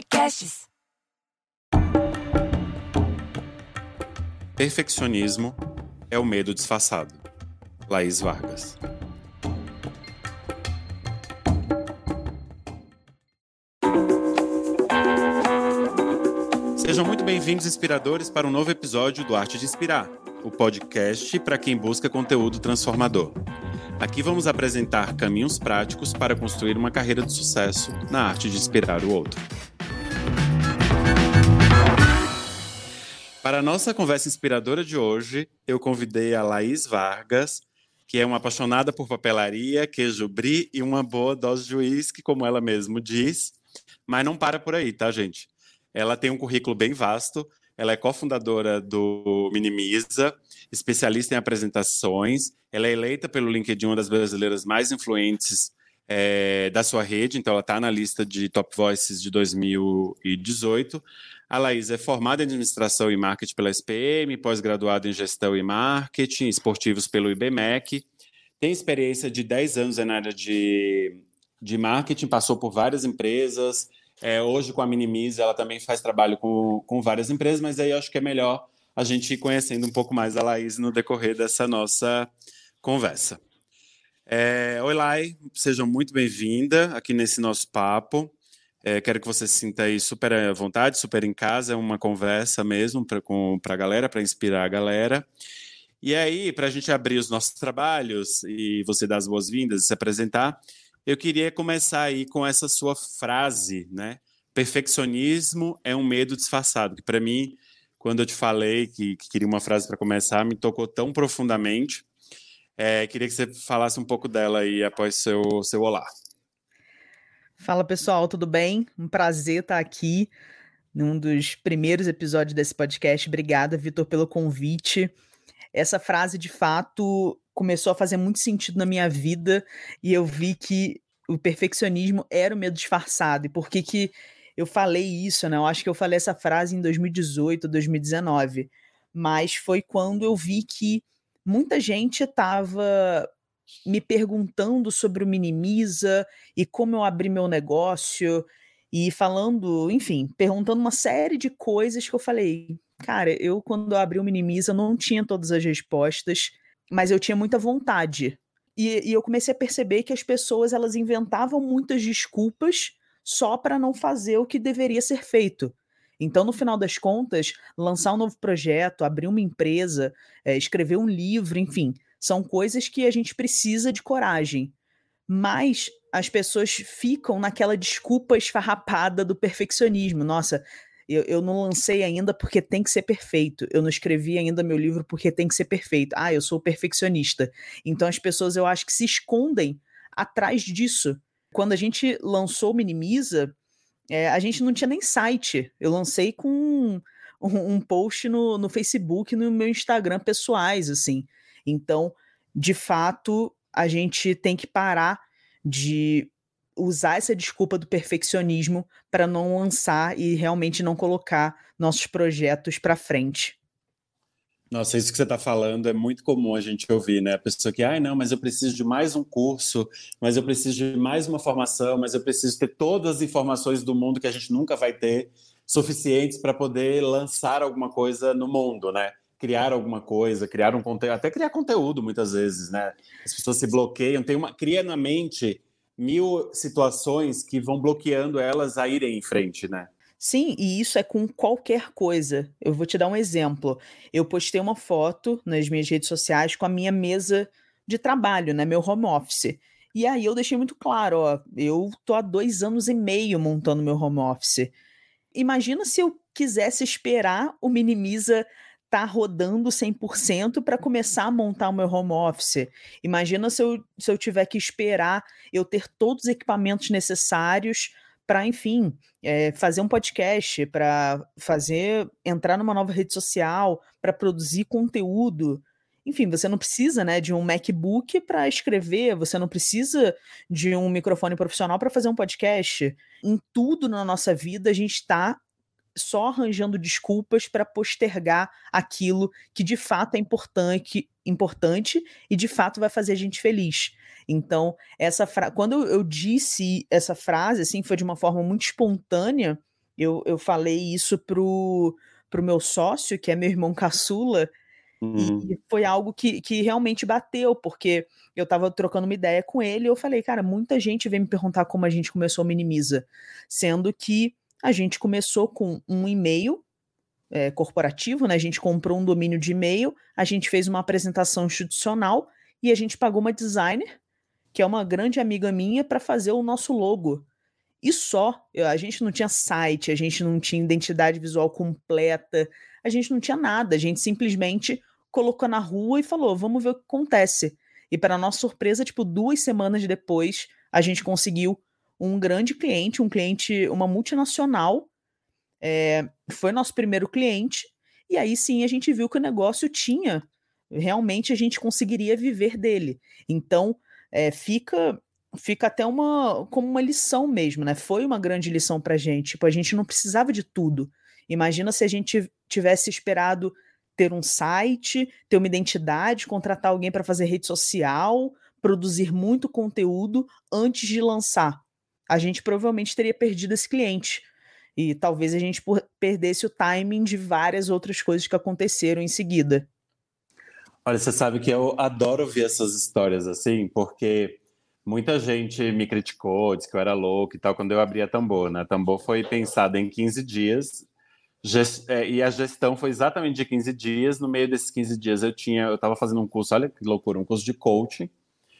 Podcasts. Perfeccionismo é o medo disfarçado. Laís Vargas. Sejam muito bem-vindos, inspiradores, para um novo episódio do Arte de Inspirar, o podcast para quem busca conteúdo transformador. Aqui vamos apresentar caminhos práticos para construir uma carreira de sucesso na arte de inspirar o outro. Para a nossa conversa inspiradora de hoje, eu convidei a Laís Vargas, que é uma apaixonada por papelaria, queijo brie e uma boa dose de uísque, como ela mesma diz. Mas não para por aí, tá, gente? Ela tem um currículo bem vasto. Ela é cofundadora do Minimiza, especialista em apresentações. Ela é eleita pelo LinkedIn uma das brasileiras mais influentes é, da sua rede, então ela está na lista de Top Voices de 2018. A Laís é formada em administração e marketing pela SPM, pós-graduada em gestão e marketing esportivos pelo IBMEC. Tem experiência de 10 anos na área de, de marketing, passou por várias empresas, é, hoje, com a Minimize, ela também faz trabalho com, com várias empresas, mas aí eu acho que é melhor a gente ir conhecendo um pouco mais a Laís no decorrer dessa nossa conversa. É, Oi, Lai, seja muito bem-vinda aqui nesse nosso papo. É, quero que você se sinta aí super à vontade, super em casa, é uma conversa mesmo para a galera, para inspirar a galera. E aí, para a gente abrir os nossos trabalhos e você dar as boas-vindas e se apresentar, eu queria começar aí com essa sua frase, né? Perfeccionismo é um medo disfarçado, que para mim, quando eu te falei que, que queria uma frase para começar, me tocou tão profundamente. É, queria que você falasse um pouco dela aí após seu, seu olá. Fala pessoal, tudo bem? Um prazer estar aqui num dos primeiros episódios desse podcast. Obrigada, Vitor, pelo convite. Essa frase, de fato, começou a fazer muito sentido na minha vida e eu vi que o perfeccionismo era o medo disfarçado. E por que que eu falei isso, né? Eu acho que eu falei essa frase em 2018, 2019. Mas foi quando eu vi que muita gente estava me perguntando sobre o Minimiza e como eu abri meu negócio e falando, enfim, perguntando uma série de coisas que eu falei, cara, eu quando eu abri o Minimiza não tinha todas as respostas mas eu tinha muita vontade. E, e eu comecei a perceber que as pessoas elas inventavam muitas desculpas só para não fazer o que deveria ser feito. Então, no final das contas, lançar um novo projeto, abrir uma empresa, é, escrever um livro, enfim, são coisas que a gente precisa de coragem. Mas as pessoas ficam naquela desculpa esfarrapada do perfeccionismo. Nossa, eu, eu não lancei ainda porque tem que ser perfeito. Eu não escrevi ainda meu livro porque tem que ser perfeito. Ah, eu sou perfeccionista. Então as pessoas eu acho que se escondem atrás disso. Quando a gente lançou Minimiza, é, a gente não tinha nem site. Eu lancei com um, um post no, no Facebook no meu Instagram pessoais, assim. Então, de fato, a gente tem que parar de usar essa desculpa do perfeccionismo para não lançar e realmente não colocar nossos projetos para frente. Nossa, isso que você está falando é muito comum a gente ouvir, né? A pessoa que, ai, ah, não, mas eu preciso de mais um curso, mas eu preciso de mais uma formação, mas eu preciso ter todas as informações do mundo que a gente nunca vai ter suficientes para poder lançar alguma coisa no mundo, né? Criar alguma coisa, criar um conteúdo, até criar conteúdo muitas vezes, né? As pessoas se bloqueiam, tem uma cria na mente mil situações que vão bloqueando elas a irem em frente, né? Sim, e isso é com qualquer coisa. Eu vou te dar um exemplo. Eu postei uma foto nas minhas redes sociais com a minha mesa de trabalho, né? Meu home office. E aí eu deixei muito claro, ó, eu tô há dois anos e meio montando meu home office. Imagina se eu quisesse esperar o Minimiza tá rodando 100% para começar a montar o meu home office. Imagina se eu, se eu tiver que esperar eu ter todos os equipamentos necessários para, enfim, é, fazer um podcast, para fazer entrar numa nova rede social, para produzir conteúdo. Enfim, você não precisa, né, de um MacBook para escrever, você não precisa de um microfone profissional para fazer um podcast. Em tudo na nossa vida a gente está só arranjando desculpas para postergar aquilo que de fato é importante, importante e de fato vai fazer a gente feliz. Então, essa fra... quando eu disse essa frase, assim, foi de uma forma muito espontânea, Eu, eu falei isso pro, pro meu sócio, que é meu irmão caçula, uhum. e foi algo que, que realmente bateu, porque eu tava trocando uma ideia com ele e eu falei, cara, muita gente vem me perguntar como a gente começou a Minimiza, sendo que a gente começou com um e-mail é, corporativo, né? A gente comprou um domínio de e-mail, a gente fez uma apresentação institucional e a gente pagou uma designer, que é uma grande amiga minha, para fazer o nosso logo. E só. A gente não tinha site, a gente não tinha identidade visual completa, a gente não tinha nada. A gente simplesmente colocou na rua e falou: vamos ver o que acontece. E, para nossa surpresa, tipo, duas semanas depois, a gente conseguiu um grande cliente, um cliente, uma multinacional, é, foi nosso primeiro cliente, e aí sim a gente viu que o negócio tinha, realmente a gente conseguiria viver dele. Então, é, fica fica até uma como uma lição mesmo, né? Foi uma grande lição pra gente. Tipo, a gente não precisava de tudo. Imagina se a gente tivesse esperado ter um site, ter uma identidade, contratar alguém para fazer rede social, produzir muito conteúdo antes de lançar. A gente provavelmente teria perdido esse cliente. E talvez a gente perdesse o timing de várias outras coisas que aconteceram em seguida. Olha, você sabe que eu adoro ouvir essas histórias assim, porque muita gente me criticou, disse que eu era louco e tal, quando eu abri a Tambor, né? A Tambor foi pensada em 15 dias, é, e a gestão foi exatamente de 15 dias. No meio desses 15 dias eu tinha, eu estava fazendo um curso, olha que loucura, um curso de coaching.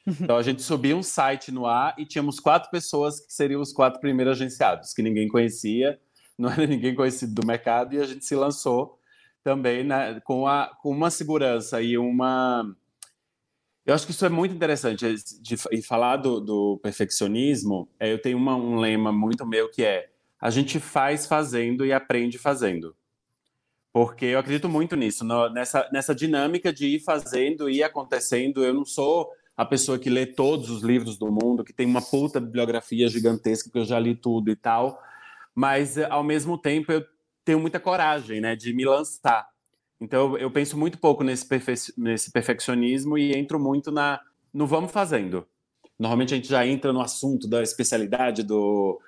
Então a gente subia um site no ar e tínhamos quatro pessoas que seriam os quatro primeiros agenciados, que ninguém conhecia, não era ninguém conhecido do mercado, e a gente se lançou também né, com, a, com uma segurança e uma. Eu acho que isso é muito interessante. De, e falar do, do perfeccionismo, é, eu tenho uma, um lema muito meu que é: a gente faz fazendo e aprende fazendo. Porque eu acredito muito nisso, no, nessa, nessa dinâmica de ir fazendo e acontecendo. Eu não sou a pessoa que lê todos os livros do mundo, que tem uma puta bibliografia gigantesca, que eu já li tudo e tal mas ao mesmo tempo eu tenho muita coragem, né, de me lançar. Então eu penso muito pouco nesse, perfe nesse perfeccionismo e entro muito na no vamos fazendo. Normalmente a gente já entra no assunto da especialidade do,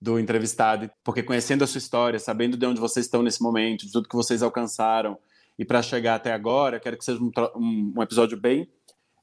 do entrevistado, porque conhecendo a sua história, sabendo de onde vocês estão nesse momento, de tudo que vocês alcançaram e para chegar até agora, quero que seja um, um, um episódio bem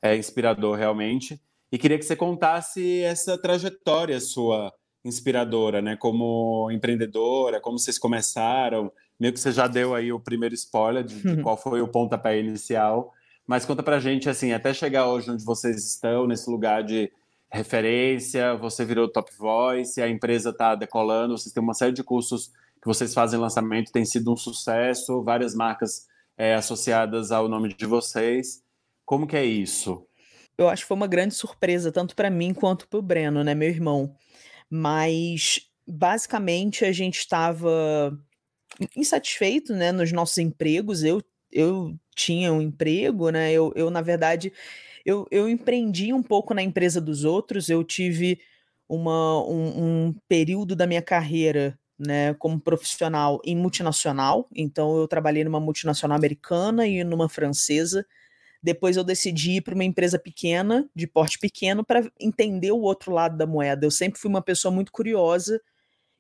é, inspirador realmente. E queria que você contasse essa trajetória sua inspiradora, né? Como empreendedora, como vocês começaram. Meio que você já deu aí o primeiro spoiler de, de qual foi o pontapé inicial. Mas conta pra gente, assim, até chegar hoje onde vocês estão, nesse lugar de referência, você virou top voice, a empresa está decolando, vocês têm uma série de cursos que vocês fazem lançamento, tem sido um sucesso, várias marcas é, associadas ao nome de vocês. Como que é isso? Eu acho que foi uma grande surpresa, tanto para mim quanto para o Breno, né, meu irmão. Mas basicamente a gente estava insatisfeito, né, nos nossos empregos. Eu, eu tinha um emprego, né? Eu, eu na verdade, eu, eu empreendi um pouco na empresa dos outros. Eu tive uma, um, um período da minha carreira né, como profissional em multinacional. Então, eu trabalhei numa multinacional americana e numa francesa. Depois eu decidi ir para uma empresa pequena, de porte pequeno, para entender o outro lado da moeda. Eu sempre fui uma pessoa muito curiosa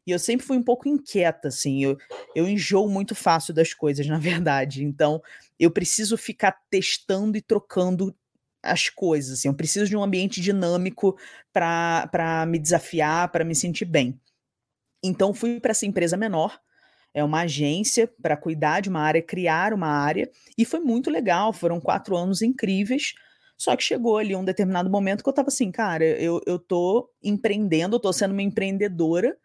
e eu sempre fui um pouco inquieta, assim. Eu, eu enjoo muito fácil das coisas, na verdade. Então, eu preciso ficar testando e trocando as coisas. Assim. Eu preciso de um ambiente dinâmico para me desafiar, para me sentir bem. Então, fui para essa empresa menor é uma agência para cuidar de uma área, criar uma área, e foi muito legal, foram quatro anos incríveis. Só que chegou ali um determinado momento que eu estava assim, cara, eu, eu tô empreendendo, eu tô sendo uma empreendedora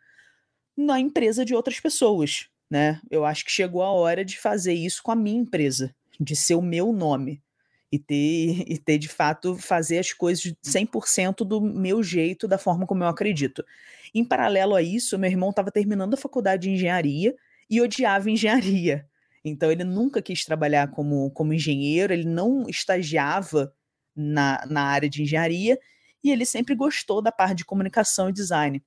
na empresa de outras pessoas, né? Eu acho que chegou a hora de fazer isso com a minha empresa, de ser o meu nome e ter, e ter de fato fazer as coisas 100% do meu jeito, da forma como eu acredito. Em paralelo a isso, meu irmão estava terminando a faculdade de engenharia e odiava engenharia. Então ele nunca quis trabalhar como, como engenheiro, ele não estagiava na, na área de engenharia e ele sempre gostou da parte de comunicação e design.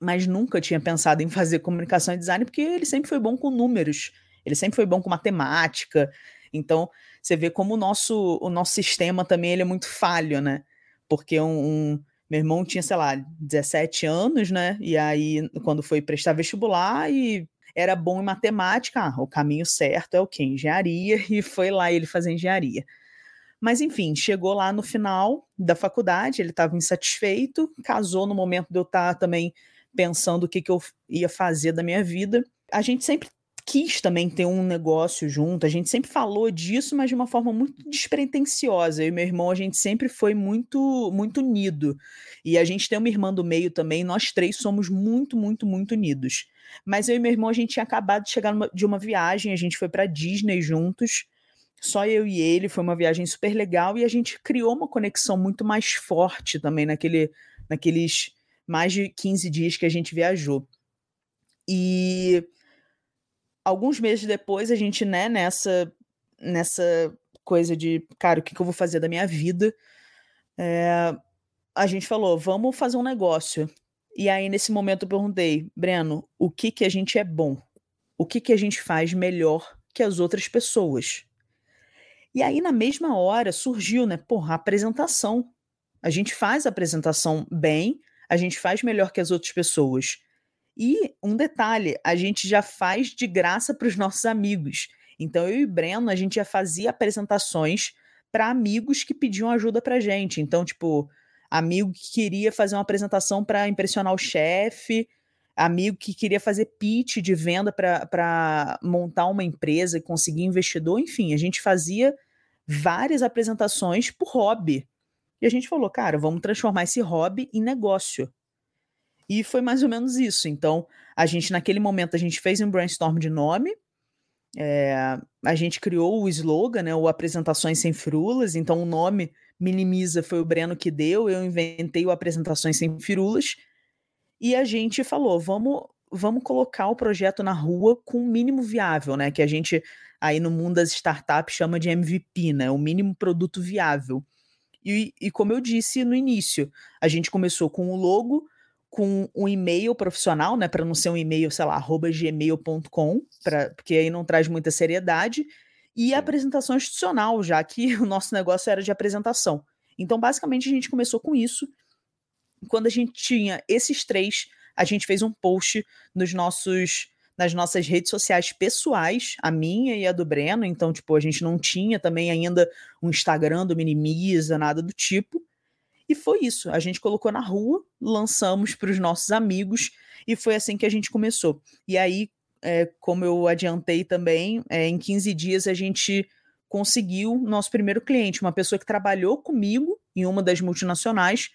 Mas nunca tinha pensado em fazer comunicação e design porque ele sempre foi bom com números, ele sempre foi bom com matemática. Então você vê como o nosso, o nosso sistema também ele é muito falho, né? Porque um, um Meu irmão tinha, sei lá, 17 anos, né? E aí, quando foi prestar vestibular, e era bom em matemática, ah, o caminho certo é o quê? Engenharia, e foi lá ele fazer engenharia. Mas enfim, chegou lá no final da faculdade, ele estava insatisfeito, casou no momento de eu estar tá também pensando o que, que eu ia fazer da minha vida. A gente sempre quis também ter um negócio junto, a gente sempre falou disso, mas de uma forma muito despretensiosa. Eu e meu irmão, a gente sempre foi muito, muito unido. E a gente tem uma irmã do meio também, nós três somos muito, muito, muito unidos. Mas eu e meu irmão, a gente tinha acabado de chegar numa, de uma viagem, a gente foi para Disney juntos. Só eu e ele, foi uma viagem super legal e a gente criou uma conexão muito mais forte também naquele, naqueles mais de 15 dias que a gente viajou. E alguns meses depois, a gente, né, nessa, nessa coisa de, cara, o que, que eu vou fazer da minha vida? É, a gente falou, vamos fazer um negócio. E aí, nesse momento, eu perguntei, Breno, o que que a gente é bom? O que que a gente faz melhor que as outras pessoas? E aí, na mesma hora, surgiu, né, porra, a apresentação. A gente faz a apresentação bem, a gente faz melhor que as outras pessoas. E um detalhe, a gente já faz de graça para os nossos amigos. Então eu e Breno, a gente já fazia apresentações para amigos que pediam ajuda para gente. Então, tipo, amigo que queria fazer uma apresentação para impressionar o chefe, amigo que queria fazer pitch de venda para montar uma empresa e conseguir investidor, enfim, a gente fazia várias apresentações por hobby. E a gente falou, cara, vamos transformar esse hobby em negócio. E foi mais ou menos isso. Então, a gente, naquele momento, a gente fez um brainstorm de nome, é, a gente criou o slogan, né, o Apresentações Sem Firulas, então o nome Minimiza foi o Breno que deu, eu inventei o Apresentações Sem Firulas, e a gente falou, vamos, vamos colocar o projeto na rua com o mínimo viável, né, que a gente aí no mundo das startups chama de MVP, né, o mínimo produto viável. E, e como eu disse no início, a gente começou com o logo, com um e-mail profissional, né, para não ser um e-mail, sei lá, gmail.com, porque aí não traz muita seriedade, e a apresentação institucional, já que o nosso negócio era de apresentação. Então, basicamente, a gente começou com isso. Quando a gente tinha esses três, a gente fez um post nos nossos nas nossas redes sociais pessoais, a minha e a do Breno, então, tipo, a gente não tinha também ainda um Instagram do Minimiza, nada do tipo. E foi isso. A gente colocou na rua, lançamos para os nossos amigos e foi assim que a gente começou. E aí, é, como eu adiantei também, é, em 15 dias a gente conseguiu nosso primeiro cliente, uma pessoa que trabalhou comigo em uma das multinacionais,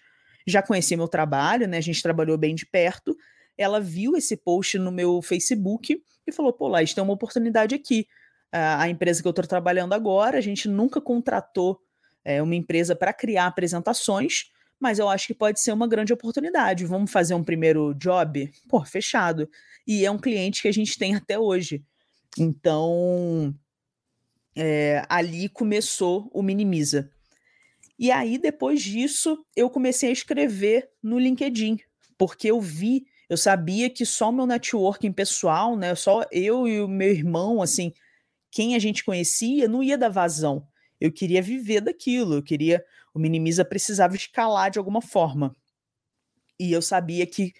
já conhecia meu trabalho, né? A gente trabalhou bem de perto. Ela viu esse post no meu Facebook e falou: pô, Laís, tem uma oportunidade aqui. A empresa que eu estou trabalhando agora, a gente nunca contratou é, uma empresa para criar apresentações, mas eu acho que pode ser uma grande oportunidade. Vamos fazer um primeiro job? Pô, fechado. E é um cliente que a gente tem até hoje. Então, é, ali começou o Minimiza. E aí, depois disso, eu comecei a escrever no LinkedIn, porque eu vi, eu sabia que só o meu networking pessoal, né, só eu e o meu irmão, assim, quem a gente conhecia, não ia dar vazão eu queria viver daquilo, eu queria. O Minimiza precisava escalar de alguma forma. E eu sabia que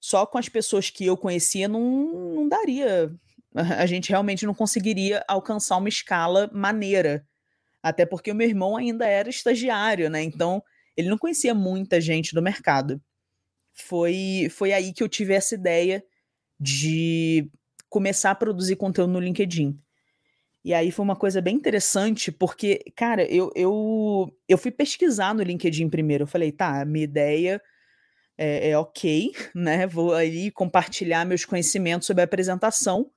só com as pessoas que eu conhecia não, não daria. A gente realmente não conseguiria alcançar uma escala maneira. Até porque o meu irmão ainda era estagiário, né? Então ele não conhecia muita gente do mercado. Foi, foi aí que eu tive essa ideia de começar a produzir conteúdo no LinkedIn. E aí foi uma coisa bem interessante, porque, cara, eu, eu, eu fui pesquisar no LinkedIn primeiro. Eu falei, tá, minha ideia é, é ok, né? Vou aí compartilhar meus conhecimentos sobre apresentação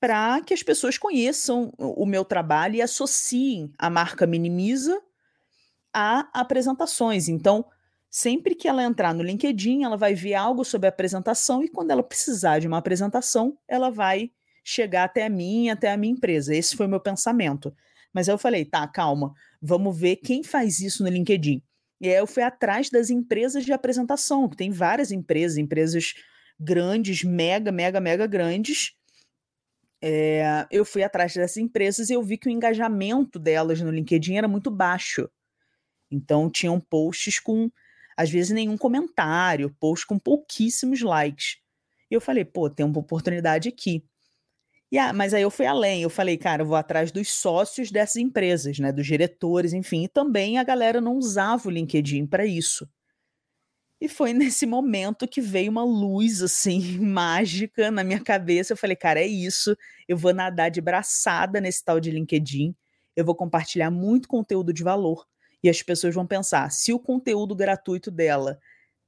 para que as pessoas conheçam o meu trabalho e associem a marca Minimiza a apresentações. Então, sempre que ela entrar no LinkedIn, ela vai ver algo sobre a apresentação e quando ela precisar de uma apresentação, ela vai chegar até mim, até a minha empresa. Esse foi o meu pensamento. Mas aí eu falei, tá, calma, vamos ver quem faz isso no LinkedIn. E aí eu fui atrás das empresas de apresentação, que tem várias empresas, empresas grandes, mega, mega, mega grandes. É, eu fui atrás dessas empresas e eu vi que o engajamento delas no LinkedIn era muito baixo. Então tinham posts com às vezes nenhum comentário, post com pouquíssimos likes. E eu falei, pô, tem uma oportunidade aqui. E, mas aí eu fui além, eu falei, cara, eu vou atrás dos sócios dessas empresas, né, dos diretores, enfim, e também a galera não usava o LinkedIn para isso. E foi nesse momento que veio uma luz assim mágica na minha cabeça. Eu falei, cara, é isso. Eu vou nadar de braçada nesse tal de LinkedIn. Eu vou compartilhar muito conteúdo de valor. E as pessoas vão pensar: se o conteúdo gratuito dela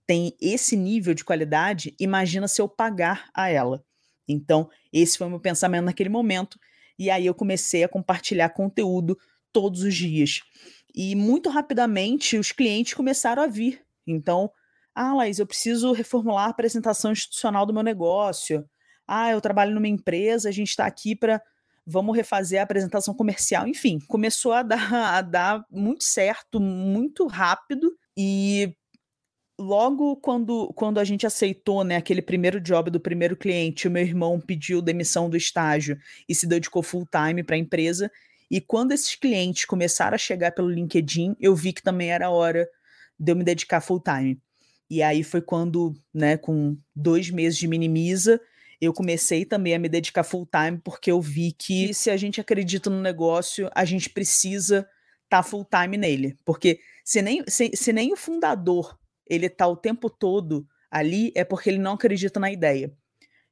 tem esse nível de qualidade, imagina se eu pagar a ela. Então, esse foi o meu pensamento naquele momento. E aí eu comecei a compartilhar conteúdo todos os dias. E muito rapidamente os clientes começaram a vir. Então, ah, Laís, eu preciso reformular a apresentação institucional do meu negócio. Ah, eu trabalho numa empresa, a gente está aqui para. Vamos refazer a apresentação comercial. Enfim, começou a dar, a dar muito certo, muito rápido. E logo quando, quando a gente aceitou né, aquele primeiro job do primeiro cliente, o meu irmão pediu demissão do estágio e se dedicou full time para a empresa. E quando esses clientes começaram a chegar pelo LinkedIn, eu vi que também era hora de eu me dedicar full time. E aí foi quando, né, com dois meses de minimiza, eu comecei também a me dedicar full time, porque eu vi que se a gente acredita no negócio, a gente precisa estar tá full time nele. Porque se nem, se, se nem o fundador ele tá o tempo todo ali, é porque ele não acredita na ideia.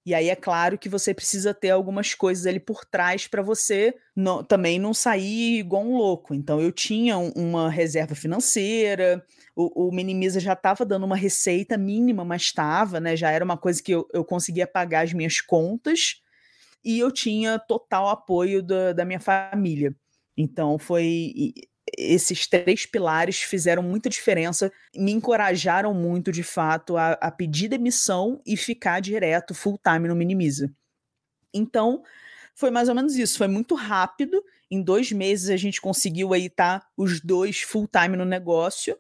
E aí é claro que você precisa ter algumas coisas ali por trás para você não, também não sair igual um louco. Então eu tinha um, uma reserva financeira, o, o Minimiza já estava dando uma receita mínima, mas estava, né? Já era uma coisa que eu, eu conseguia pagar as minhas contas e eu tinha total apoio da, da minha família. Então foi esses três pilares fizeram muita diferença, me encorajaram muito, de fato, a, a pedir demissão e ficar direto full time no Minimiza. Então, foi mais ou menos isso. Foi muito rápido. Em dois meses a gente conseguiu aí estar tá, os dois full time no negócio.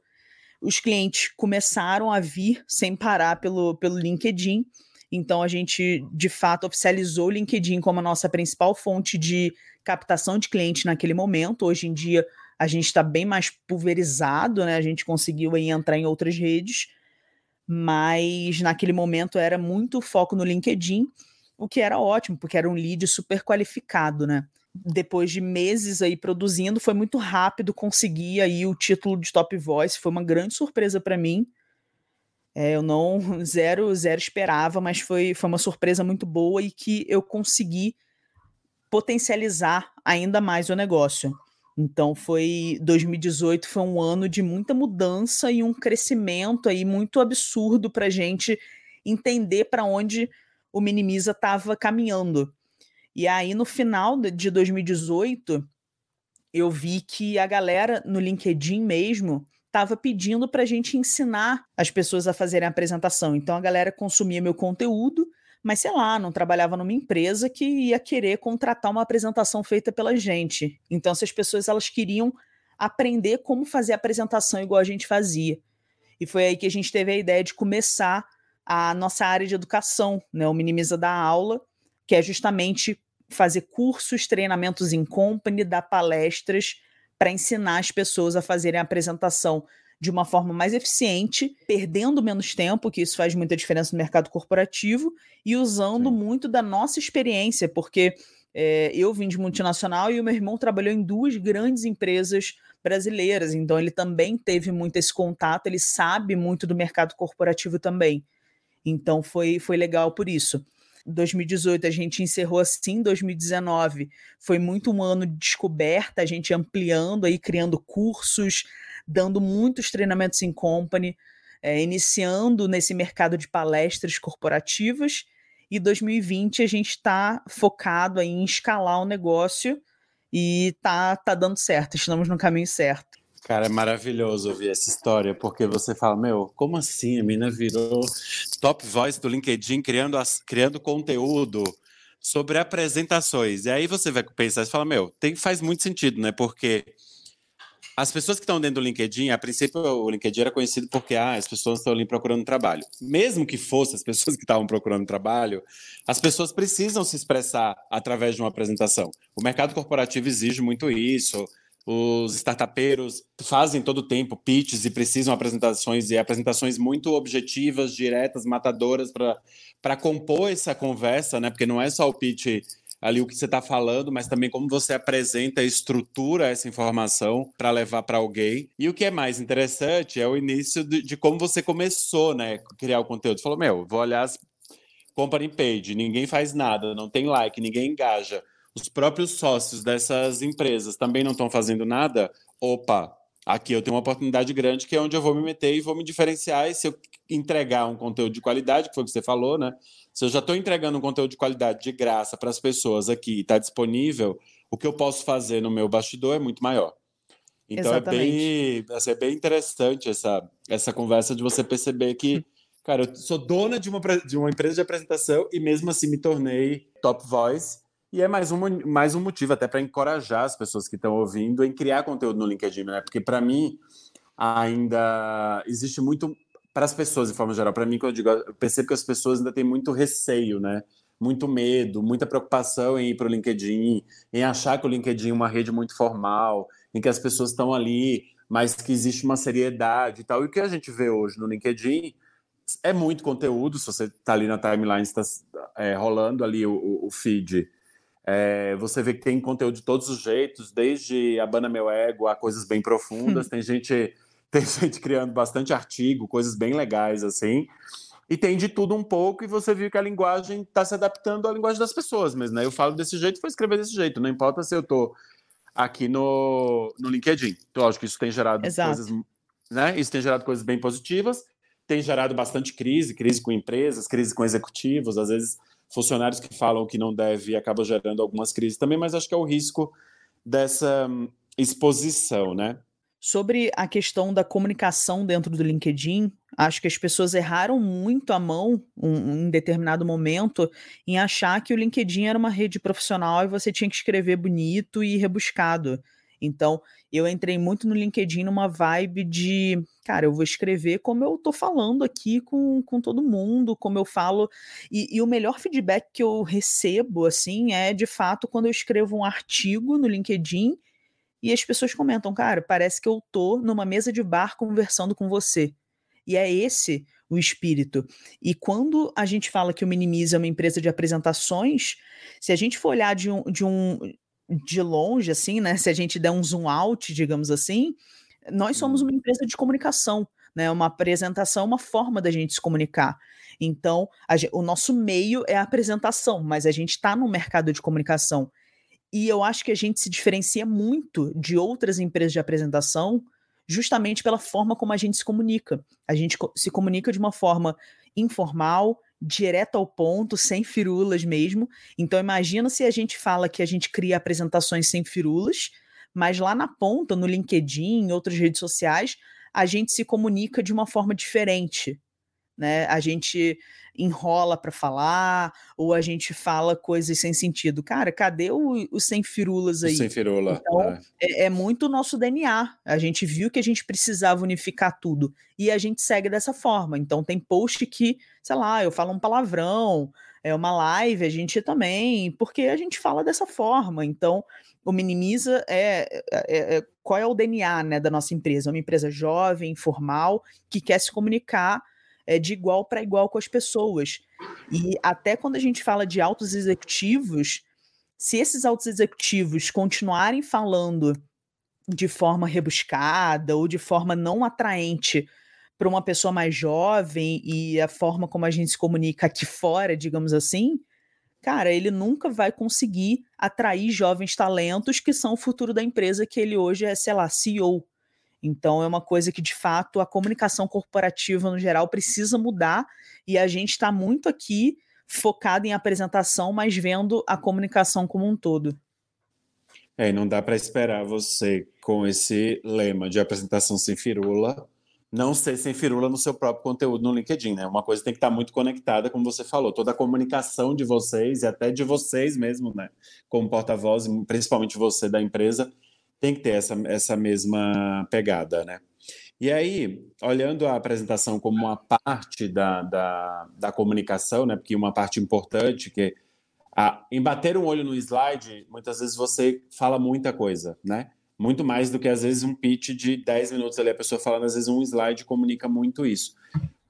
Os clientes começaram a vir sem parar pelo, pelo LinkedIn. Então a gente de fato oficializou o LinkedIn como a nossa principal fonte de captação de cliente naquele momento. Hoje em dia a gente está bem mais pulverizado, né? A gente conseguiu aí entrar em outras redes, mas naquele momento era muito foco no LinkedIn, o que era ótimo, porque era um lead super qualificado, né? Depois de meses aí produzindo, foi muito rápido conseguir aí o título de Top Voice, foi uma grande surpresa para mim. É, eu não zero zero esperava, mas foi, foi uma surpresa muito boa e que eu consegui potencializar ainda mais o negócio. Então foi 2018 foi um ano de muita mudança e um crescimento aí muito absurdo para a gente entender para onde o Minimiza estava caminhando. E aí no final de 2018 eu vi que a galera no LinkedIn mesmo estava pedindo para a gente ensinar as pessoas a fazerem a apresentação. Então a galera consumia meu conteúdo mas sei lá, não trabalhava numa empresa que ia querer contratar uma apresentação feita pela gente. Então, se as pessoas elas queriam aprender como fazer a apresentação igual a gente fazia. E foi aí que a gente teve a ideia de começar a nossa área de educação, né, o Minimiza da Aula, que é justamente fazer cursos, treinamentos em company, dar palestras para ensinar as pessoas a fazerem a apresentação de uma forma mais eficiente, perdendo menos tempo, que isso faz muita diferença no mercado corporativo, e usando Sim. muito da nossa experiência, porque é, eu vim de multinacional e o meu irmão trabalhou em duas grandes empresas brasileiras, então ele também teve muito esse contato, ele sabe muito do mercado corporativo também. Então foi, foi legal por isso. 2018 a gente encerrou assim, 2019 foi muito um ano de descoberta, a gente ampliando aí, criando cursos, dando muitos treinamentos em company, é, iniciando nesse mercado de palestras corporativas. E 2020 a gente está focado em escalar o negócio e tá, tá dando certo, estamos no caminho certo. Cara, é maravilhoso ouvir essa história, porque você fala, meu, como assim? A mina virou top voice do LinkedIn, criando, as, criando conteúdo sobre apresentações. E aí você vai pensar e fala, meu, tem, faz muito sentido, né? Porque as pessoas que estão dentro do LinkedIn, a princípio o LinkedIn era conhecido porque ah, as pessoas estão ali procurando trabalho. Mesmo que fossem as pessoas que estavam procurando trabalho, as pessoas precisam se expressar através de uma apresentação. O mercado corporativo exige muito isso. Os startupeiros fazem todo o tempo pitches e precisam apresentações e apresentações muito objetivas, diretas, matadoras para compor essa conversa, né? Porque não é só o pitch ali o que você está falando, mas também como você apresenta, estrutura essa informação para levar para alguém. E o que é mais interessante é o início de, de, como você começou, né? Criar o conteúdo. Você falou, meu, vou olhar as company page, ninguém faz nada, não tem like, ninguém engaja os próprios sócios dessas empresas também não estão fazendo nada, opa, aqui eu tenho uma oportunidade grande que é onde eu vou me meter e vou me diferenciar. E se eu entregar um conteúdo de qualidade, que foi o que você falou, né? Se eu já estou entregando um conteúdo de qualidade de graça para as pessoas aqui e está disponível, o que eu posso fazer no meu bastidor é muito maior. Então é bem, assim, é bem interessante essa, essa conversa de você perceber que, cara, eu sou dona de uma, de uma empresa de apresentação e mesmo assim me tornei top voice e é mais um, mais um motivo até para encorajar as pessoas que estão ouvindo em criar conteúdo no LinkedIn, né? Porque para mim ainda existe muito para as pessoas de forma geral. Para mim, quando eu digo, eu percebo que as pessoas ainda têm muito receio, né? Muito medo, muita preocupação em ir para o LinkedIn, em achar que o LinkedIn é uma rede muito formal, em que as pessoas estão ali, mas que existe uma seriedade e tal. E o que a gente vê hoje no LinkedIn é muito conteúdo. Se você está ali na timeline, está é, rolando ali o, o feed é, você vê que tem conteúdo de todos os jeitos, desde Abana Meu Ego a coisas bem profundas. Tem gente tem gente criando bastante artigo, coisas bem legais assim. E tem de tudo um pouco, e você viu que a linguagem está se adaptando à linguagem das pessoas mesmo, né? Eu falo desse jeito, vou escrever desse jeito, não importa se eu estou aqui no, no LinkedIn. Então, lógico que isso tem gerado Exato. coisas, né? Isso tem gerado coisas bem positivas, tem gerado bastante crise, crise com empresas, crise com executivos, às vezes funcionários que falam que não deve acaba gerando algumas crises também, mas acho que é o risco dessa hum, exposição, né? Sobre a questão da comunicação dentro do LinkedIn, acho que as pessoas erraram muito a mão um, em determinado momento em achar que o LinkedIn era uma rede profissional e você tinha que escrever bonito e rebuscado. Então, eu entrei muito no LinkedIn numa vibe de, cara, eu vou escrever como eu tô falando aqui com, com todo mundo, como eu falo. E, e o melhor feedback que eu recebo, assim, é de fato quando eu escrevo um artigo no LinkedIn e as pessoas comentam, cara, parece que eu tô numa mesa de bar conversando com você. E é esse o espírito. E quando a gente fala que o Minimize é uma empresa de apresentações, se a gente for olhar de um, de um, de longe, assim, né? Se a gente der um zoom out, digamos assim, nós somos uma uhum. empresa de comunicação, né? Uma apresentação, uma forma da gente se comunicar. Então, gente, o nosso meio é a apresentação, mas a gente está no mercado de comunicação. E eu acho que a gente se diferencia muito de outras empresas de apresentação justamente pela forma como a gente se comunica. A gente se comunica de uma forma informal, direto ao ponto, sem firulas mesmo. Então imagina se a gente fala que a gente cria apresentações sem firulas, mas lá na ponta, no LinkedIn, em outras redes sociais, a gente se comunica de uma forma diferente né? A gente enrola para falar ou a gente fala coisas sem sentido. Cara, cadê o, o sem firulas aí? Sem firula. Então, é. É, é muito o nosso DNA. A gente viu que a gente precisava unificar tudo e a gente segue dessa forma. Então, tem post que, sei lá, eu falo um palavrão, é uma live, a gente também, porque a gente fala dessa forma. Então, o Minimiza é, é, é qual é o DNA né, da nossa empresa? É uma empresa jovem, formal, que quer se comunicar é, de igual para igual com as pessoas. E até quando a gente fala de altos executivos, se esses altos executivos continuarem falando de forma rebuscada ou de forma não atraente para uma pessoa mais jovem e a forma como a gente se comunica aqui fora, digamos assim, cara, ele nunca vai conseguir atrair jovens talentos que são o futuro da empresa que ele hoje é, sei lá, CEO. Então é uma coisa que de fato a comunicação corporativa no geral precisa mudar e a gente está muito aqui focado em apresentação, mas vendo a comunicação como um todo. É, não dá para esperar você com esse lema de apresentação sem firula, não ser sem firula no seu próprio conteúdo no LinkedIn, né? Uma coisa tem que estar tá muito conectada, como você falou, toda a comunicação de vocês e até de vocês mesmo, né? Como porta-voz, principalmente você da empresa, tem que ter essa, essa mesma pegada, né? E aí, olhando a apresentação como uma parte da, da, da comunicação, né? Porque uma parte importante que a, em bater um olho no slide, muitas vezes você fala muita coisa, né? muito mais do que às vezes um pitch de 10 minutos ali, a pessoa falando, às vezes um slide comunica muito isso.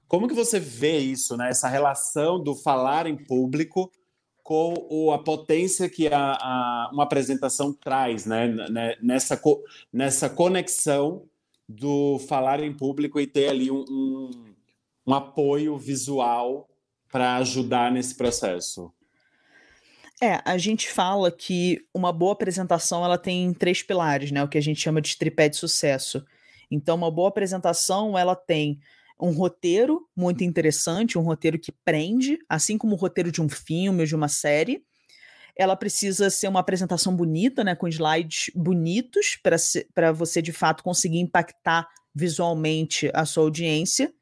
Como que você vê isso, né? Essa relação do falar em público com o, a potência que a, a, uma apresentação traz, né? Nessa, co, nessa conexão do falar em público e ter ali um, um, um apoio visual para ajudar nesse processo. É, a gente fala que uma boa apresentação ela tem três pilares, né? O que a gente chama de tripé de sucesso. Então, uma boa apresentação ela tem um roteiro muito interessante, um roteiro que prende, assim como o roteiro de um filme ou de uma série. Ela precisa ser uma apresentação bonita, né, com slides bonitos, para você de fato conseguir impactar visualmente a sua audiência.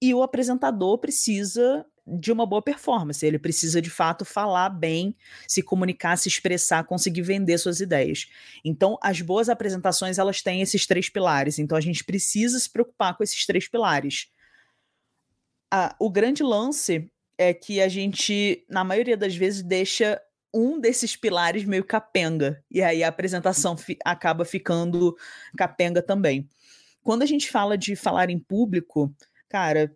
E o apresentador precisa de uma boa performance. Ele precisa, de fato, falar bem, se comunicar, se expressar, conseguir vender suas ideias. Então, as boas apresentações, elas têm esses três pilares. Então, a gente precisa se preocupar com esses três pilares. Ah, o grande lance é que a gente, na maioria das vezes, deixa um desses pilares meio capenga. E aí a apresentação fi acaba ficando capenga também. Quando a gente fala de falar em público, cara,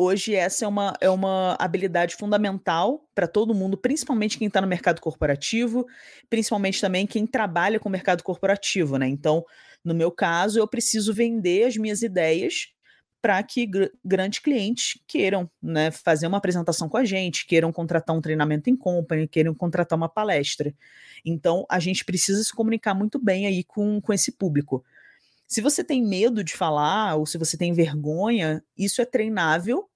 hoje essa é uma, é uma habilidade fundamental para todo mundo, principalmente quem está no mercado corporativo, principalmente também quem trabalha com o mercado corporativo, né? Então, no meu caso, eu preciso vender as minhas ideias para que gr grandes clientes queiram né, fazer uma apresentação com a gente, queiram contratar um treinamento em company, queiram contratar uma palestra. Então, a gente precisa se comunicar muito bem aí com, com esse público. Se você tem medo de falar ou se você tem vergonha, isso é treinável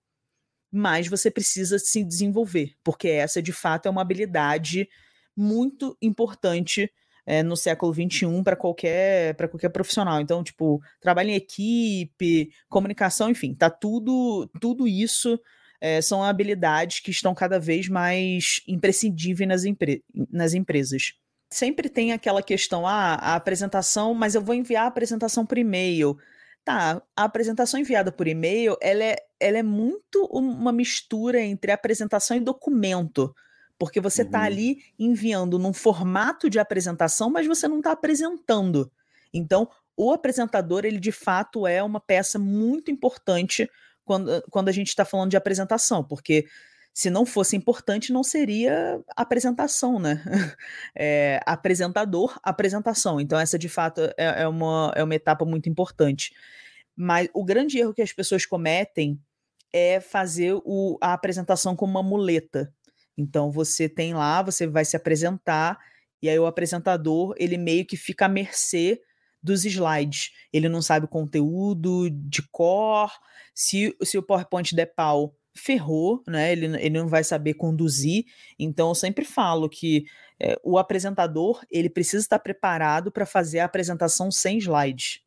mas você precisa se desenvolver, porque essa de fato é uma habilidade muito importante é, no século XXI para qualquer para qualquer profissional. Então, tipo, trabalho em equipe, comunicação, enfim, tá tudo tudo isso é, são habilidades que estão cada vez mais imprescindíveis nas, empre nas empresas. Sempre tem aquela questão, ah, a apresentação, mas eu vou enviar a apresentação por e-mail. Tá, a apresentação enviada por e-mail, ela é, ela é muito uma mistura entre apresentação e documento, porque você está uhum. ali enviando num formato de apresentação, mas você não está apresentando. Então, o apresentador, ele de fato é uma peça muito importante quando, quando a gente está falando de apresentação, porque se não fosse importante, não seria apresentação, né? É, apresentador, apresentação. Então, essa de fato é, é, uma, é uma etapa muito importante. Mas o grande erro que as pessoas cometem é fazer o, a apresentação como uma muleta. Então, você tem lá, você vai se apresentar, e aí o apresentador, ele meio que fica à mercê dos slides. Ele não sabe o conteúdo de cor, se, se o PowerPoint der pau, ferrou, né? Ele, ele não vai saber conduzir. Então, eu sempre falo que é, o apresentador ele precisa estar preparado para fazer a apresentação sem slides.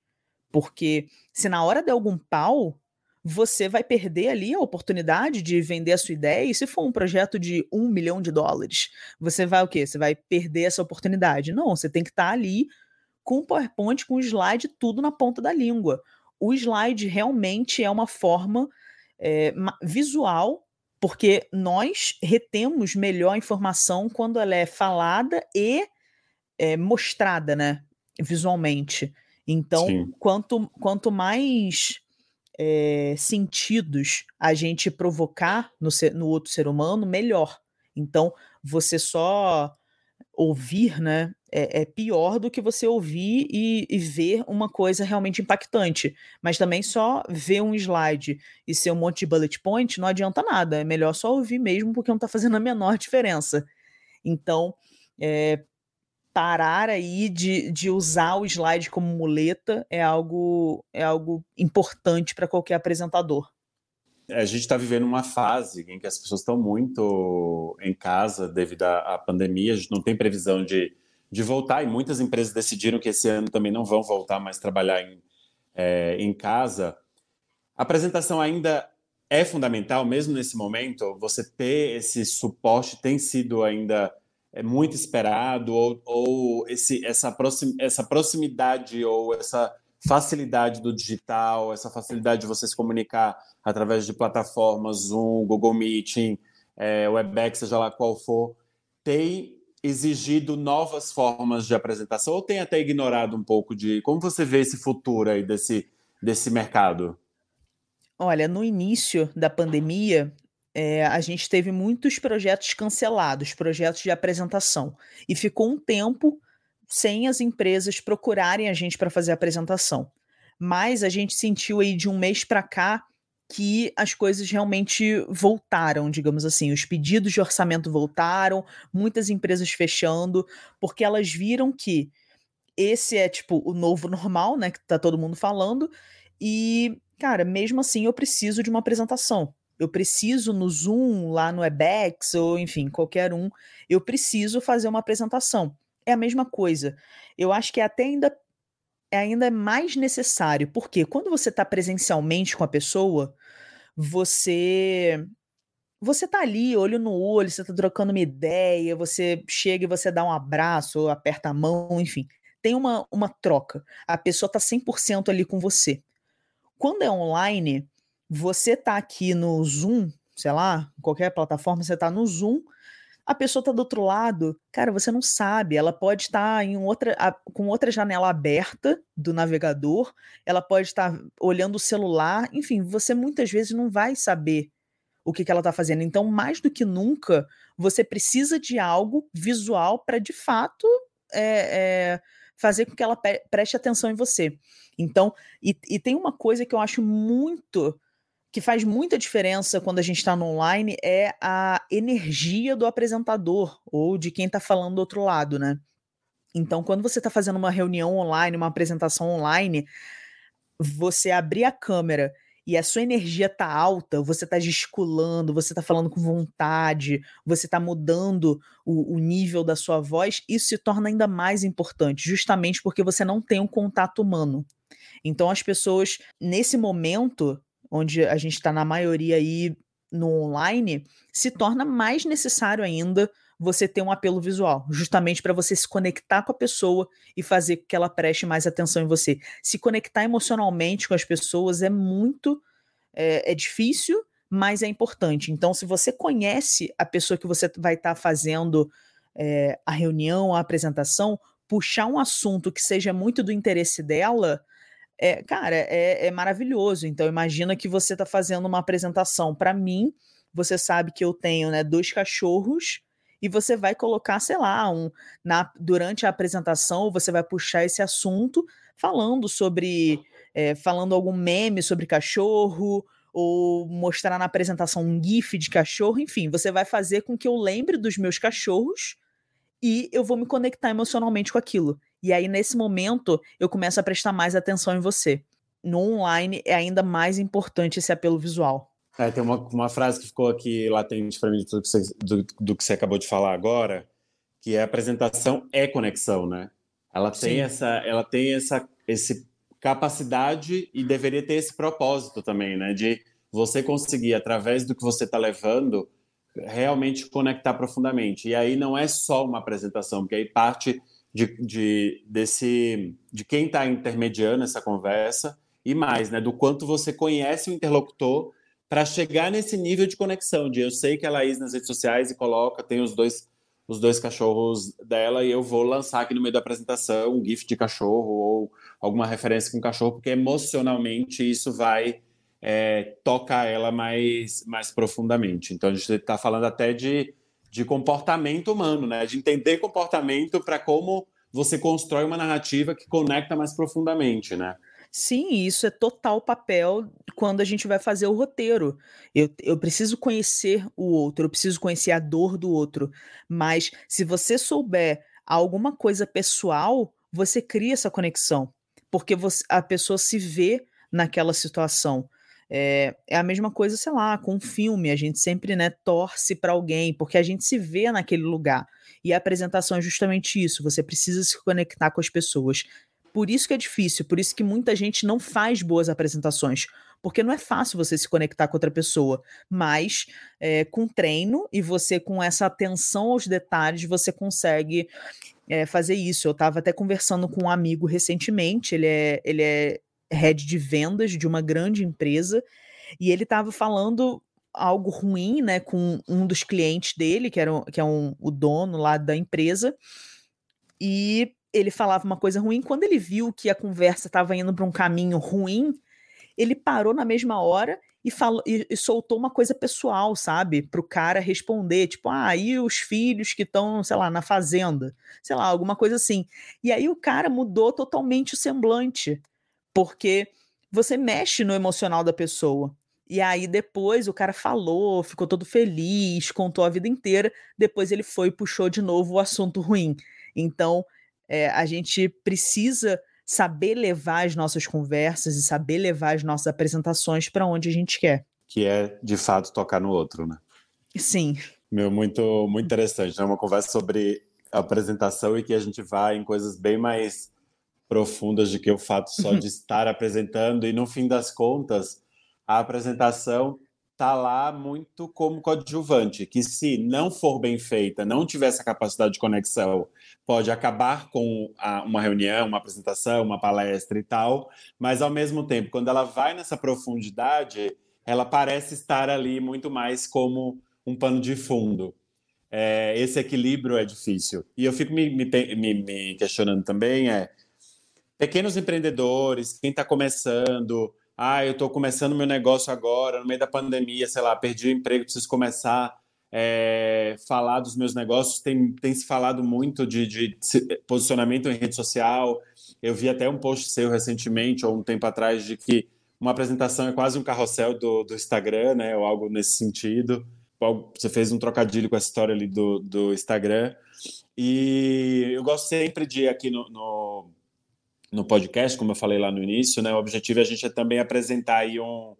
Porque se na hora der algum pau, você vai perder ali a oportunidade de vender a sua ideia. E se for um projeto de um milhão de dólares, você vai o quê? Você vai perder essa oportunidade. Não, você tem que estar ali com o PowerPoint, com o slide, tudo na ponta da língua. O slide realmente é uma forma é, visual, porque nós retemos melhor a informação quando ela é falada e é, mostrada, né, visualmente. Então, quanto, quanto mais é, sentidos a gente provocar no, ser, no outro ser humano, melhor. Então, você só ouvir, né, é, é, pior do que você ouvir e, e, ver uma coisa realmente impactante. Mas também só ver um slide e ser um monte de bullet point não adianta nada. É melhor só ouvir mesmo, porque não está fazendo a menor diferença. Então, é, parar aí de, de usar o slide como muleta é algo, é algo importante para qualquer apresentador. A gente está vivendo uma fase em que as pessoas estão muito em casa devido à pandemia, a gente não tem previsão de, de voltar, e muitas empresas decidiram que esse ano também não vão voltar mais trabalhar em, é, em casa. A apresentação ainda é fundamental, mesmo nesse momento, você ter esse suporte tem sido ainda é muito esperado ou, ou esse, essa, proxim, essa proximidade ou essa facilidade do digital, essa facilidade de você se comunicar através de plataformas, Zoom, Google Meeting, é, Webex, seja lá qual for, tem exigido novas formas de apresentação ou tem até ignorado um pouco de como você vê esse futuro aí desse, desse mercado? Olha, no início da pandemia, é, a gente teve muitos projetos cancelados, projetos de apresentação, e ficou um tempo sem as empresas procurarem a gente para fazer a apresentação. Mas a gente sentiu aí de um mês para cá que as coisas realmente voltaram, digamos assim. Os pedidos de orçamento voltaram, muitas empresas fechando, porque elas viram que esse é tipo o novo normal, né, que tá todo mundo falando, e cara, mesmo assim eu preciso de uma apresentação. Eu preciso no Zoom, lá no Webex, ou enfim, qualquer um, eu preciso fazer uma apresentação. É a mesma coisa. Eu acho que é até ainda é ainda mais necessário, porque quando você está presencialmente com a pessoa, você você tá ali, olho no olho, você tá trocando uma ideia, você chega e você dá um abraço, ou aperta a mão, enfim. Tem uma, uma troca. A pessoa tá 100% ali com você. Quando é online, você tá aqui no Zoom, sei lá, qualquer plataforma, você tá no Zoom, a pessoa tá do outro lado, cara, você não sabe. Ela pode estar em outra, com outra janela aberta do navegador, ela pode estar olhando o celular, enfim, você muitas vezes não vai saber o que, que ela está fazendo. Então, mais do que nunca, você precisa de algo visual para de fato é, é, fazer com que ela preste atenção em você. Então, e, e tem uma coisa que eu acho muito que faz muita diferença quando a gente está no online é a energia do apresentador ou de quem está falando do outro lado, né? Então, quando você está fazendo uma reunião online, uma apresentação online, você abrir a câmera e a sua energia tá alta, você tá gesticulando, você tá falando com vontade, você tá mudando o, o, nível da sua voz, isso se torna ainda mais importante, justamente porque você não tem um contato humano. Então as pessoas, nesse momento, onde a gente está na maioria aí no online, se torna mais necessário ainda você ter um apelo visual, justamente para você se conectar com a pessoa e fazer com que ela preste mais atenção em você. Se conectar emocionalmente com as pessoas é muito é, é difícil, mas é importante. Então, se você conhece a pessoa que você vai estar tá fazendo é, a reunião, a apresentação, puxar um assunto que seja muito do interesse dela, é, cara, é, é maravilhoso. Então, imagina que você está fazendo uma apresentação. Para mim, você sabe que eu tenho né, dois cachorros e você vai colocar, sei lá, um, na, durante a apresentação, você vai puxar esse assunto falando sobre. É, falando algum meme sobre cachorro, ou mostrar na apresentação um GIF de cachorro, enfim, você vai fazer com que eu lembre dos meus cachorros e eu vou me conectar emocionalmente com aquilo. E aí, nesse momento, eu começo a prestar mais atenção em você. No online é ainda mais importante esse apelo visual. É, tem uma, uma frase que ficou aqui latente para mim do que, você, do, do, que você acabou de falar agora, que é apresentação é conexão, né? Ela tem Sim. essa, ela tem essa, esse capacidade e deveria ter esse propósito também, né? De você conseguir através do que você está levando realmente conectar profundamente. E aí não é só uma apresentação, porque aí parte de, de, desse, de quem está intermediando essa conversa e mais, né, do quanto você conhece o interlocutor para chegar nesse nível de conexão. De eu sei que a Laís nas redes sociais e coloca, tem os dois os dois cachorros dela e eu vou lançar aqui no meio da apresentação um gif de cachorro ou alguma referência com cachorro, porque emocionalmente isso vai é, tocar ela mais, mais profundamente. Então a gente está falando até de de comportamento humano, né? De entender comportamento para como você constrói uma narrativa que conecta mais profundamente, né? Sim, isso é total papel quando a gente vai fazer o roteiro. Eu, eu preciso conhecer o outro, eu preciso conhecer a dor do outro. Mas se você souber alguma coisa pessoal, você cria essa conexão. Porque você, a pessoa se vê naquela situação. É, é a mesma coisa, sei lá, com um filme. A gente sempre né, torce para alguém, porque a gente se vê naquele lugar. E a apresentação é justamente isso. Você precisa se conectar com as pessoas. Por isso que é difícil, por isso que muita gente não faz boas apresentações. Porque não é fácil você se conectar com outra pessoa. Mas é, com treino e você com essa atenção aos detalhes, você consegue é, fazer isso. Eu estava até conversando com um amigo recentemente, ele é, ele é head de vendas de uma grande empresa, e ele estava falando algo ruim, né, com um dos clientes dele, que era que é um, o dono lá da empresa, e ele falava uma coisa ruim. Quando ele viu que a conversa estava indo para um caminho ruim, ele parou na mesma hora e, falou, e, e soltou uma coisa pessoal, sabe? Para o cara responder, tipo, ah, e os filhos que estão, sei lá, na fazenda, sei lá, alguma coisa assim. E aí o cara mudou totalmente o semblante, porque você mexe no emocional da pessoa. E aí depois o cara falou, ficou todo feliz, contou a vida inteira. Depois ele foi e puxou de novo o assunto ruim. Então é, a gente precisa saber levar as nossas conversas e saber levar as nossas apresentações para onde a gente quer. Que é, de fato, tocar no outro, né? Sim. Meu, muito, muito interessante. É né? uma conversa sobre apresentação e que a gente vai em coisas bem mais profundas do que o fato só de estar apresentando. E no fim das contas, a apresentação tá lá muito como coadjuvante, que se não for bem feita, não tiver essa capacidade de conexão, pode acabar com a, uma reunião, uma apresentação, uma palestra e tal, mas ao mesmo tempo, quando ela vai nessa profundidade, ela parece estar ali muito mais como um pano de fundo. É, esse equilíbrio é difícil. E eu fico me, me, me, me questionando também, é, pequenos empreendedores, quem está começando, ah, eu estou começando meu negócio agora, no meio da pandemia, sei lá, perdi o emprego, preciso começar é, falar dos meus negócios. Tem, tem se falado muito de, de posicionamento em rede social. Eu vi até um post seu recentemente, ou um tempo atrás, de que uma apresentação é quase um carrossel do, do Instagram, né, ou algo nesse sentido. Você fez um trocadilho com a história ali do, do Instagram. E eu gosto sempre de, aqui no, no no podcast, como eu falei lá no início, né? O objetivo é a gente é também apresentar aí um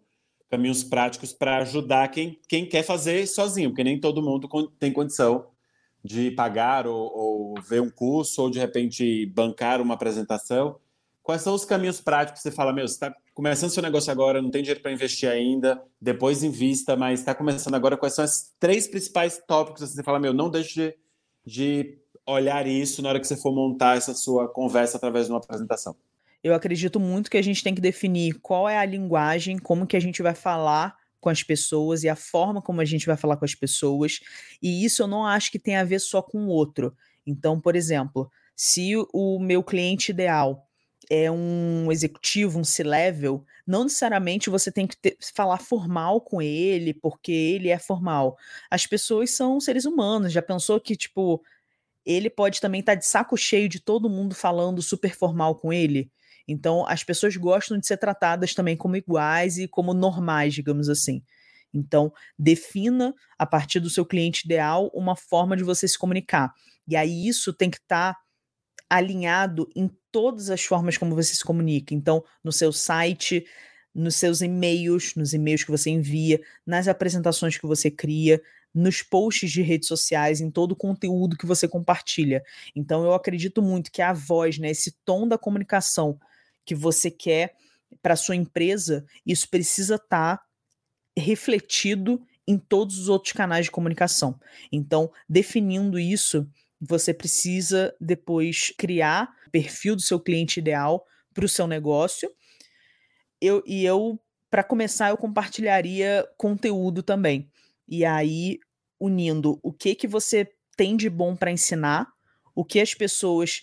caminhos práticos para ajudar quem, quem quer fazer sozinho, porque nem todo mundo tem condição de pagar ou, ou ver um curso ou de repente bancar uma apresentação. Quais são os caminhos práticos você fala, meu, você está começando seu negócio agora, não tem dinheiro para investir ainda, depois invista, mas está começando agora, quais são os três principais tópicos que você fala, meu, não deixe de, de olhar isso na hora que você for montar essa sua conversa através de uma apresentação? Eu acredito muito que a gente tem que definir qual é a linguagem, como que a gente vai falar com as pessoas e a forma como a gente vai falar com as pessoas. E isso eu não acho que tem a ver só com o outro. Então, por exemplo, se o meu cliente ideal é um executivo, um C-level, não necessariamente você tem que ter, falar formal com ele, porque ele é formal. As pessoas são seres humanos. Já pensou que, tipo, ele pode também estar tá de saco cheio de todo mundo falando super formal com ele. Então, as pessoas gostam de ser tratadas também como iguais e como normais, digamos assim. Então, defina a partir do seu cliente ideal uma forma de você se comunicar. E aí isso tem que estar tá alinhado em todas as formas como você se comunica. Então, no seu site, nos seus e-mails, nos e-mails que você envia, nas apresentações que você cria, nos posts de redes sociais, em todo o conteúdo que você compartilha. Então eu acredito muito que a voz, né, esse tom da comunicação que você quer para sua empresa, isso precisa estar tá refletido em todos os outros canais de comunicação. Então, definindo isso, você precisa depois criar o perfil do seu cliente ideal para o seu negócio. Eu, e eu, para começar, eu compartilharia conteúdo também. E aí, unindo o que que você tem de bom para ensinar, o que as pessoas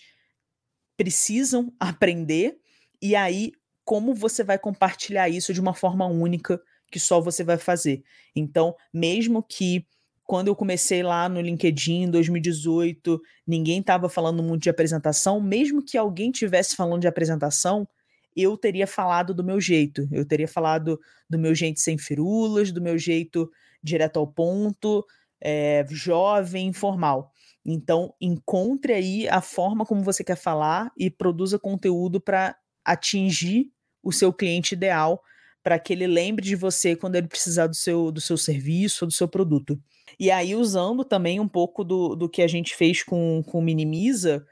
precisam aprender, e aí como você vai compartilhar isso de uma forma única que só você vai fazer. Então, mesmo que quando eu comecei lá no LinkedIn em 2018, ninguém estava falando muito de apresentação, mesmo que alguém tivesse falando de apresentação, eu teria falado do meu jeito. Eu teria falado do meu jeito sem firulas, do meu jeito direto ao ponto, é, jovem, informal. Então, encontre aí a forma como você quer falar e produza conteúdo para atingir o seu cliente ideal, para que ele lembre de você quando ele precisar do seu, do seu serviço ou do seu produto. E aí, usando também um pouco do, do que a gente fez com o Minimiza,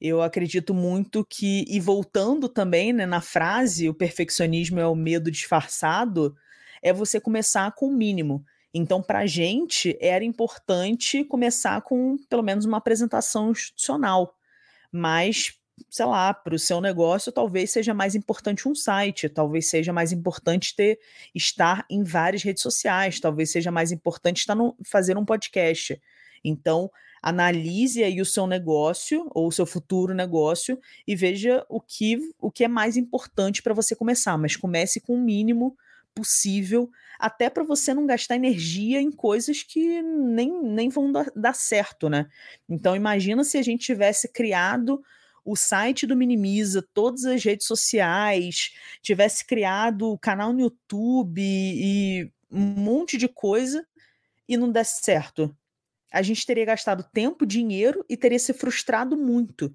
eu acredito muito que, e voltando também né, na frase, o perfeccionismo é o medo disfarçado, é você começar com o mínimo. Então, para a gente, era importante começar com pelo menos uma apresentação institucional. Mas sei lá, para o seu negócio, talvez seja mais importante um site, talvez seja mais importante ter estar em várias redes sociais, talvez seja mais importante estar no, fazer um podcast. Então, analise aí o seu negócio ou o seu futuro negócio e veja o que, o que é mais importante para você começar, mas comece com o mínimo possível, até para você não gastar energia em coisas que nem, nem vão dar, certo, né? Então imagina se a gente tivesse criado o site do Minimiza, todas as redes sociais, tivesse criado o canal no YouTube e um monte de coisa e não desse certo. A gente teria gastado tempo, dinheiro e teria se frustrado muito.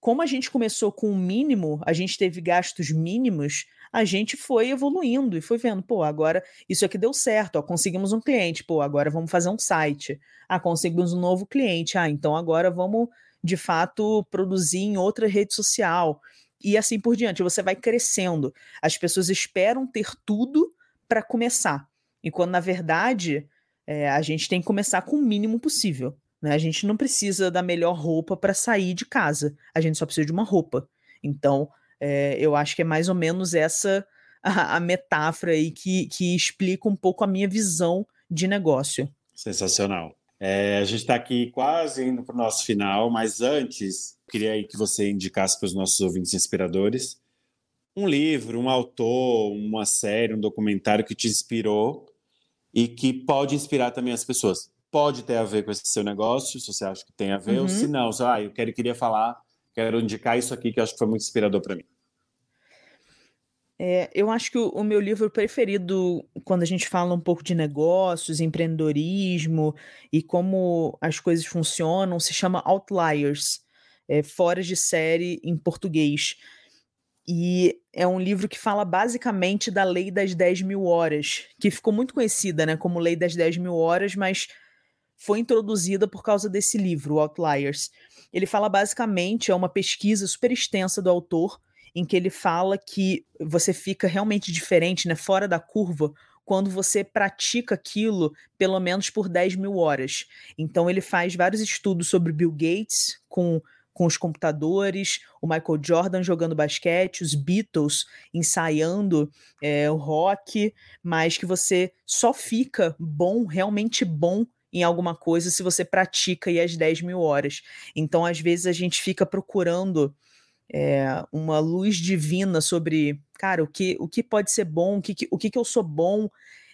Como a gente começou com o mínimo, a gente teve gastos mínimos, a gente foi evoluindo e foi vendo, pô, agora isso aqui deu certo, ó, conseguimos um cliente, pô, agora vamos fazer um site. Ah, conseguimos um novo cliente. Ah, então agora vamos de fato produzir em outra rede social e assim por diante. Você vai crescendo. As pessoas esperam ter tudo para começar. E quando, na verdade, é, a gente tem que começar com o mínimo possível. Né? A gente não precisa da melhor roupa para sair de casa. A gente só precisa de uma roupa. Então, é, eu acho que é mais ou menos essa a, a metáfora aí que, que explica um pouco a minha visão de negócio. Sensacional. É, a gente está aqui quase indo para o nosso final, mas antes, queria aí que você indicasse para os nossos ouvintes inspiradores um livro, um autor, uma série, um documentário que te inspirou e que pode inspirar também as pessoas. Pode ter a ver com esse seu negócio, se você acha que tem a ver, uhum. ou se não, ah, eu quero, queria falar, quero indicar isso aqui que eu acho que foi muito inspirador para mim. É, eu acho que o, o, meu livro preferido, quando a gente fala um pouco de negócios, empreendedorismo e como as coisas funcionam, se chama Outliers, é, Fora de Série em português. E é um livro que fala basicamente da lei das 10 mil horas, que ficou muito conhecida né, como lei das 10 mil horas, mas foi introduzida por causa desse livro, Outliers. Ele fala basicamente, é uma pesquisa super extensa do autor em que ele fala que você fica realmente diferente, né, fora da curva, quando você pratica aquilo pelo menos por 10 mil horas. Então ele faz vários estudos sobre Bill Gates com, com os computadores, o Michael Jordan jogando basquete, os Beatles ensaiando é, o rock, mas que você só fica bom, realmente bom em alguma coisa se você pratica aí as 10 mil horas. Então, às vezes, a gente fica procurando é, uma luz divina sobre, cara, o que, o que pode ser bom, o que, o que, que eu sou bom,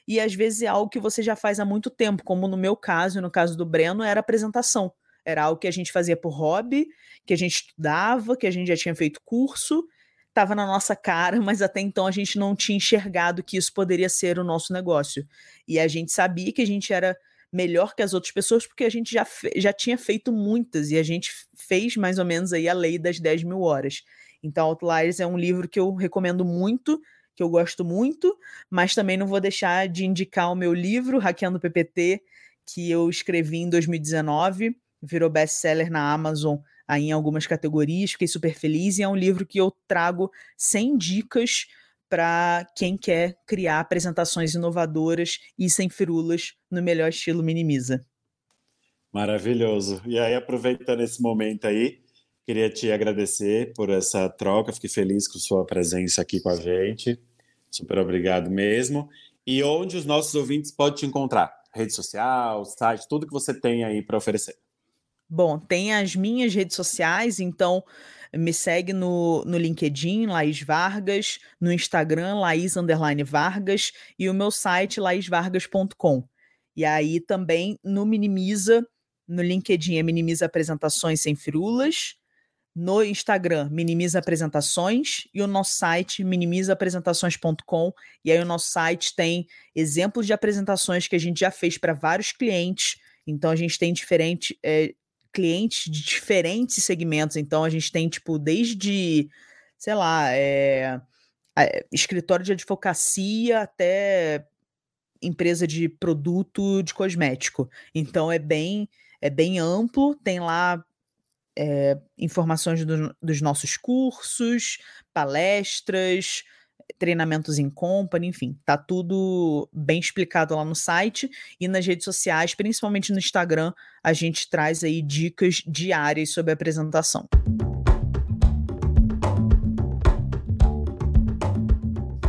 e às vezes é algo que você já faz há muito tempo, como no meu caso e no caso do Breno, era apresentação. Era algo que a gente fazia por hobby, que a gente estudava, que a gente já tinha feito curso, estava na nossa cara, mas até então a gente não tinha enxergado que isso poderia ser o nosso negócio. E a gente sabia que a gente era melhor que as outras pessoas, porque a gente já, já tinha feito muitas e a gente fez mais ou menos aí a lei das 10 mil horas. Então, Outliers é um livro que eu recomendo muito, que eu gosto muito, mas também não vou deixar de indicar o meu livro, Hackeando PPT, que eu escrevi em 2019, virou best-seller na Amazon aí em algumas categorias, fiquei super feliz, e é um livro que eu trago 100 dicas para quem quer criar apresentações inovadoras e sem firulas no melhor estilo minimiza. Maravilhoso. E aí, aproveitando esse momento aí, queria te agradecer por essa troca, fiquei feliz com sua presença aqui com a gente. Super obrigado mesmo. E onde os nossos ouvintes podem te encontrar? Rede social, site, tudo que você tem aí para oferecer. Bom, tem as minhas redes sociais, então me segue no, no LinkedIn, Laís Vargas, no Instagram, Laís Vargas, e o meu site, laisvargas.com. E aí também no Minimiza, no LinkedIn é Minimiza Apresentações Sem Firulas, no Instagram, Minimiza Apresentações, e o nosso site, minimizaapresentações.com. E aí o nosso site tem exemplos de apresentações que a gente já fez para vários clientes. Então a gente tem diferente, é, clientes de diferentes segmentos. Então a gente tem, tipo, desde, sei lá, é, escritório de advocacia até empresa de produto de cosmético. Então é bem, é bem amplo, tem lá é, informações do, dos nossos cursos, palestras, treinamentos em company, enfim, tá tudo bem explicado lá no site e nas redes sociais, principalmente no Instagram, a gente traz aí dicas diárias sobre a apresentação.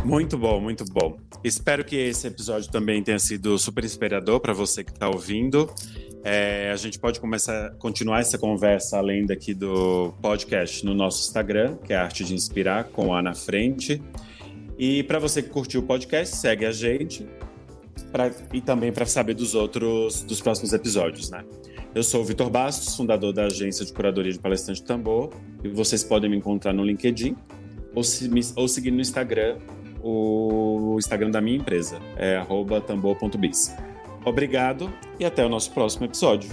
Muito bom, muito bom. Espero que esse episódio também tenha sido super inspirador para você que está ouvindo. É, a gente pode começar, continuar essa conversa além daqui do podcast no nosso Instagram, que é Arte de Inspirar, com A na Frente. E para você que curtiu o podcast, segue a gente pra, e também para saber dos outros, dos próximos episódios, né? Eu sou o Vitor Bastos, fundador da agência de curadoria de palestrante Tambor, e vocês podem me encontrar no LinkedIn ou, se, ou seguir no Instagram, o Instagram da minha empresa, é tambor.biz. Obrigado e até o nosso próximo episódio.